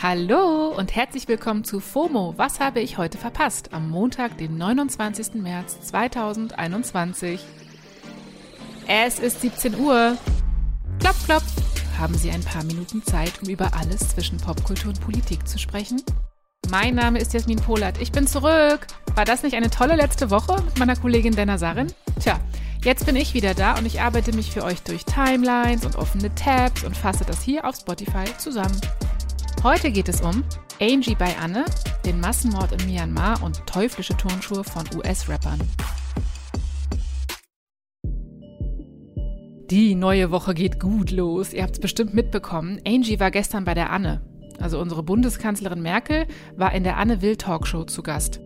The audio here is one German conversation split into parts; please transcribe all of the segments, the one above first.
Hallo und herzlich willkommen zu FOMO. Was habe ich heute verpasst? Am Montag, den 29. März 2021. Es ist 17 Uhr. Klopf, klopf. Haben Sie ein paar Minuten Zeit, um über alles zwischen Popkultur und Politik zu sprechen? Mein Name ist Jasmin Polat. Ich bin zurück. War das nicht eine tolle letzte Woche mit meiner Kollegin Dana Sarin? Tja, jetzt bin ich wieder da und ich arbeite mich für euch durch Timelines und offene Tabs und fasse das hier auf Spotify zusammen. Heute geht es um Angie bei Anne, den Massenmord in Myanmar und teuflische Turnschuhe von US-Rappern. Die neue Woche geht gut los. Ihr habt es bestimmt mitbekommen. Angie war gestern bei der Anne. Also unsere Bundeskanzlerin Merkel war in der Anne Will Talkshow zu Gast.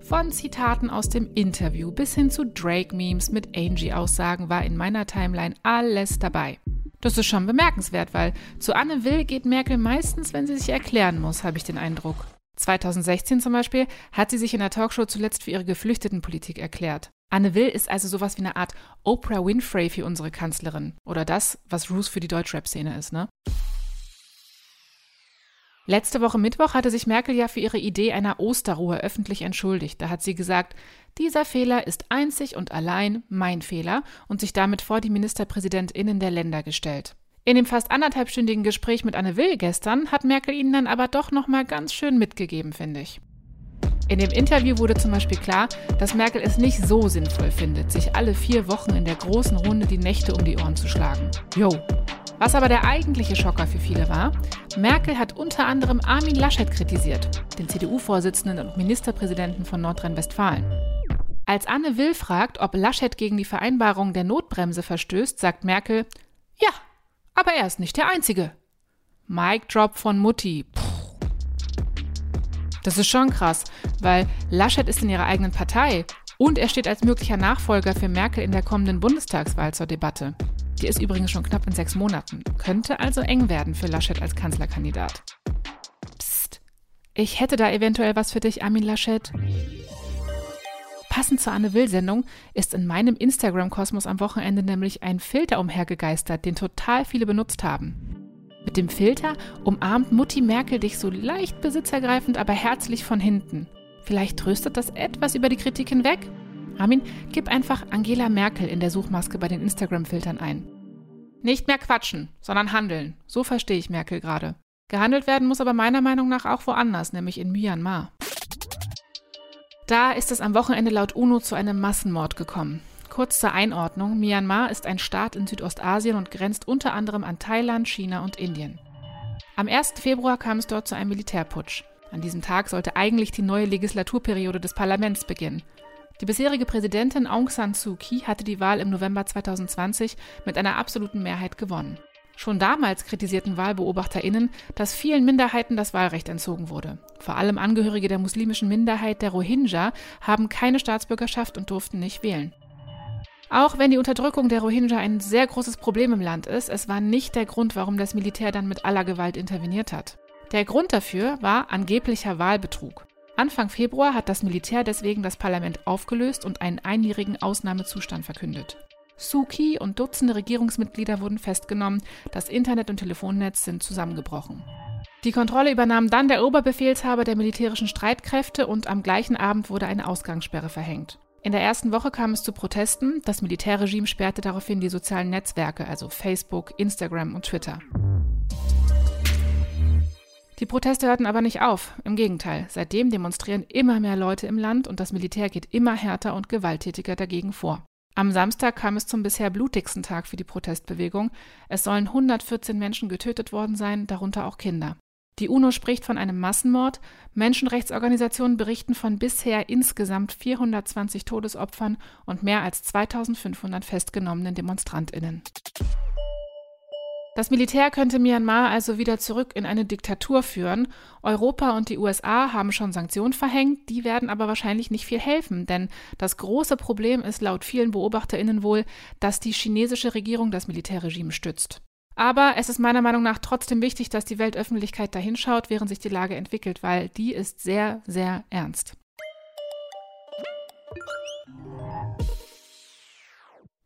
Von Zitaten aus dem Interview bis hin zu Drake-Memes mit Angie-Aussagen war in meiner Timeline alles dabei. Das ist schon bemerkenswert, weil zu Anne Will geht Merkel meistens, wenn sie sich erklären muss, habe ich den Eindruck. 2016 zum Beispiel hat sie sich in der Talkshow zuletzt für ihre Geflüchtetenpolitik erklärt. Anne Will ist also sowas wie eine Art Oprah Winfrey für unsere Kanzlerin. Oder das, was Ruth für die Deutschrap-Szene ist, ne? Letzte Woche Mittwoch hatte sich Merkel ja für ihre Idee einer Osterruhe öffentlich entschuldigt. Da hat sie gesagt, dieser Fehler ist einzig und allein mein Fehler und sich damit vor die Ministerpräsidentinnen der Länder gestellt. In dem fast anderthalbstündigen Gespräch mit Anne Will gestern hat Merkel ihnen dann aber doch noch mal ganz schön mitgegeben, finde ich. In dem Interview wurde zum Beispiel klar, dass Merkel es nicht so sinnvoll findet, sich alle vier Wochen in der großen Runde die Nächte um die Ohren zu schlagen. Jo, was aber der eigentliche Schocker für viele war, Merkel hat unter anderem Armin Laschet kritisiert, den CDU-Vorsitzenden und Ministerpräsidenten von Nordrhein-Westfalen. Als Anne Will fragt, ob Laschet gegen die Vereinbarung der Notbremse verstößt, sagt Merkel, ja, aber er ist nicht der Einzige. Mic Drop von Mutti. Puh. Das ist schon krass, weil Laschet ist in ihrer eigenen Partei und er steht als möglicher Nachfolger für Merkel in der kommenden Bundestagswahl zur Debatte. Die ist übrigens schon knapp in sechs Monaten. Könnte also eng werden für Laschet als Kanzlerkandidat. Psst. Ich hätte da eventuell was für dich, Armin Laschet. Passend zur Anne Will-Sendung ist in meinem Instagram-Kosmos am Wochenende nämlich ein Filter umhergegeistert, den total viele benutzt haben. Mit dem Filter umarmt Mutti Merkel dich so leicht besitzergreifend, aber herzlich von hinten. Vielleicht tröstet das etwas über die Kritik hinweg? Armin, gib einfach Angela Merkel in der Suchmaske bei den Instagram-Filtern ein. Nicht mehr quatschen, sondern handeln. So verstehe ich Merkel gerade. Gehandelt werden muss aber meiner Meinung nach auch woanders, nämlich in Myanmar. Da ist es am Wochenende laut UNO zu einem Massenmord gekommen. Kurz zur Einordnung, Myanmar ist ein Staat in Südostasien und grenzt unter anderem an Thailand, China und Indien. Am 1. Februar kam es dort zu einem Militärputsch. An diesem Tag sollte eigentlich die neue Legislaturperiode des Parlaments beginnen. Die bisherige Präsidentin Aung San Suu Kyi hatte die Wahl im November 2020 mit einer absoluten Mehrheit gewonnen. Schon damals kritisierten WahlbeobachterInnen, dass vielen Minderheiten das Wahlrecht entzogen wurde. Vor allem Angehörige der muslimischen Minderheit der Rohingya haben keine Staatsbürgerschaft und durften nicht wählen. Auch wenn die Unterdrückung der Rohingya ein sehr großes Problem im Land ist, es war nicht der Grund, warum das Militär dann mit aller Gewalt interveniert hat. Der Grund dafür war angeblicher Wahlbetrug. Anfang Februar hat das Militär deswegen das Parlament aufgelöst und einen einjährigen Ausnahmezustand verkündet. Suki und Dutzende Regierungsmitglieder wurden festgenommen, das Internet- und Telefonnetz sind zusammengebrochen. Die Kontrolle übernahm dann der Oberbefehlshaber der militärischen Streitkräfte und am gleichen Abend wurde eine Ausgangssperre verhängt. In der ersten Woche kam es zu Protesten, das Militärregime sperrte daraufhin die sozialen Netzwerke, also Facebook, Instagram und Twitter. Die Proteste hörten aber nicht auf. Im Gegenteil, seitdem demonstrieren immer mehr Leute im Land und das Militär geht immer härter und gewalttätiger dagegen vor. Am Samstag kam es zum bisher blutigsten Tag für die Protestbewegung. Es sollen 114 Menschen getötet worden sein, darunter auch Kinder. Die UNO spricht von einem Massenmord. Menschenrechtsorganisationen berichten von bisher insgesamt 420 Todesopfern und mehr als 2500 festgenommenen Demonstrantinnen. Das Militär könnte Myanmar also wieder zurück in eine Diktatur führen. Europa und die USA haben schon Sanktionen verhängt, die werden aber wahrscheinlich nicht viel helfen, denn das große Problem ist laut vielen Beobachterinnen wohl, dass die chinesische Regierung das Militärregime stützt. Aber es ist meiner Meinung nach trotzdem wichtig, dass die Weltöffentlichkeit dahinschaut, während sich die Lage entwickelt, weil die ist sehr, sehr ernst.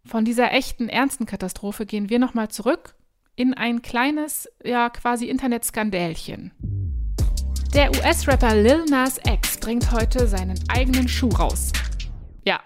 Von dieser echten, ernsten Katastrophe gehen wir nochmal zurück in ein kleines, ja quasi Internetskandälchen. Der US-Rapper Lil Nas X bringt heute seinen eigenen Schuh raus. Ja,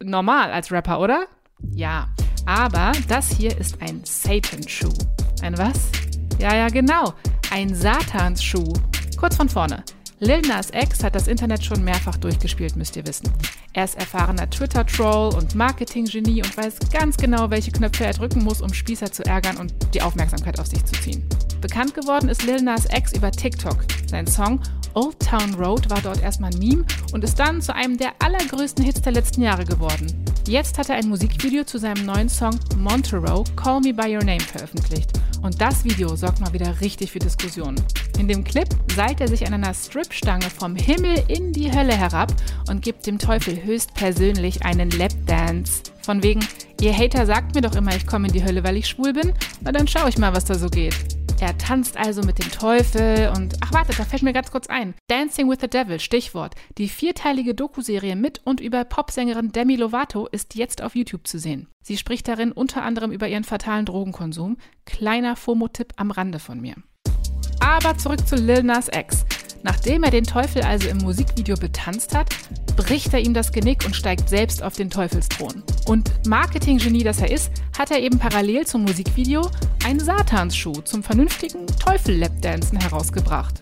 normal als Rapper, oder? Ja, aber das hier ist ein Satan-Schuh. Ein was? Ja, ja, genau. Ein Satanschuh. Kurz von vorne. Lil Nas X hat das Internet schon mehrfach durchgespielt, müsst ihr wissen. Er ist erfahrener Twitter-Troll und Marketing-Genie und weiß ganz genau, welche Knöpfe er drücken muss, um Spießer zu ärgern und die Aufmerksamkeit auf sich zu ziehen. Bekannt geworden ist Lil Nas X über TikTok. Sein Song Old Town Road war dort erstmal ein Meme und ist dann zu einem der allergrößten Hits der letzten Jahre geworden. Jetzt hat er ein Musikvideo zu seinem neuen Song Monteroe Call Me By Your Name veröffentlicht. Und das Video sorgt mal wieder richtig für Diskussionen. In dem Clip seilt er sich an einer Stripstange vom Himmel in die Hölle herab und gibt dem Teufel höchstpersönlich einen Lapdance. Von wegen, ihr Hater sagt mir doch immer, ich komme in die Hölle, weil ich schwul bin. Na dann schau ich mal, was da so geht. Er tanzt also mit dem Teufel und ach warte, da fällt mir ganz kurz ein. Dancing with the Devil, Stichwort. Die vierteilige Dokuserie mit und über Popsängerin Demi Lovato ist jetzt auf YouTube zu sehen. Sie spricht darin unter anderem über ihren fatalen Drogenkonsum. Kleiner FOMO-Tipp am Rande von mir. Aber zurück zu Lil Nas X. Nachdem er den Teufel also im Musikvideo betanzt hat, bricht er ihm das Genick und steigt selbst auf den Teufelsthron. Und Marketinggenie, das er ist, hat er eben parallel zum Musikvideo einen Satansschuh zum vernünftigen Teufel-Lapdancen herausgebracht.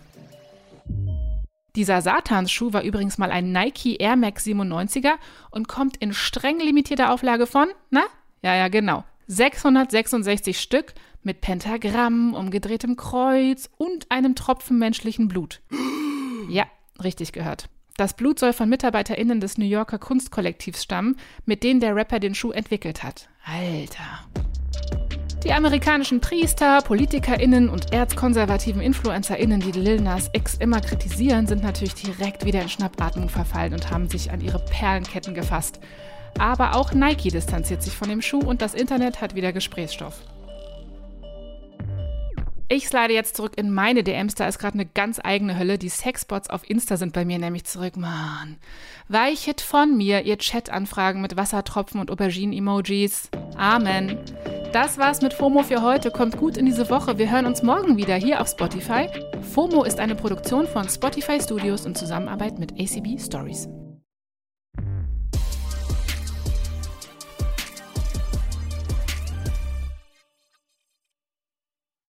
Dieser Satansschuh war übrigens mal ein Nike Air Max 97er und kommt in streng limitierter Auflage von, na? Ja, ja, genau. 666 Stück mit Pentagramm, umgedrehtem Kreuz und einem Tropfen menschlichen Blut. Ja, richtig gehört. Das Blut soll von MitarbeiterInnen des New Yorker Kunstkollektivs stammen, mit denen der Rapper den Schuh entwickelt hat. Alter. Die amerikanischen Priester, PolitikerInnen und erzkonservativen InfluencerInnen, die Lil Nas X immer kritisieren, sind natürlich direkt wieder in Schnappatmung verfallen und haben sich an ihre Perlenketten gefasst. Aber auch Nike distanziert sich von dem Schuh und das Internet hat wieder Gesprächsstoff. Ich slide jetzt zurück in meine DMs, da ist gerade eine ganz eigene Hölle. Die Sexbots auf Insta sind bei mir nämlich zurück. Mann. Weichet von mir, ihr Chat-Anfragen mit Wassertropfen und Auberginen-Emojis. Amen. Das war's mit FOMO für heute. Kommt gut in diese Woche. Wir hören uns morgen wieder hier auf Spotify. FOMO ist eine Produktion von Spotify Studios in Zusammenarbeit mit ACB Stories.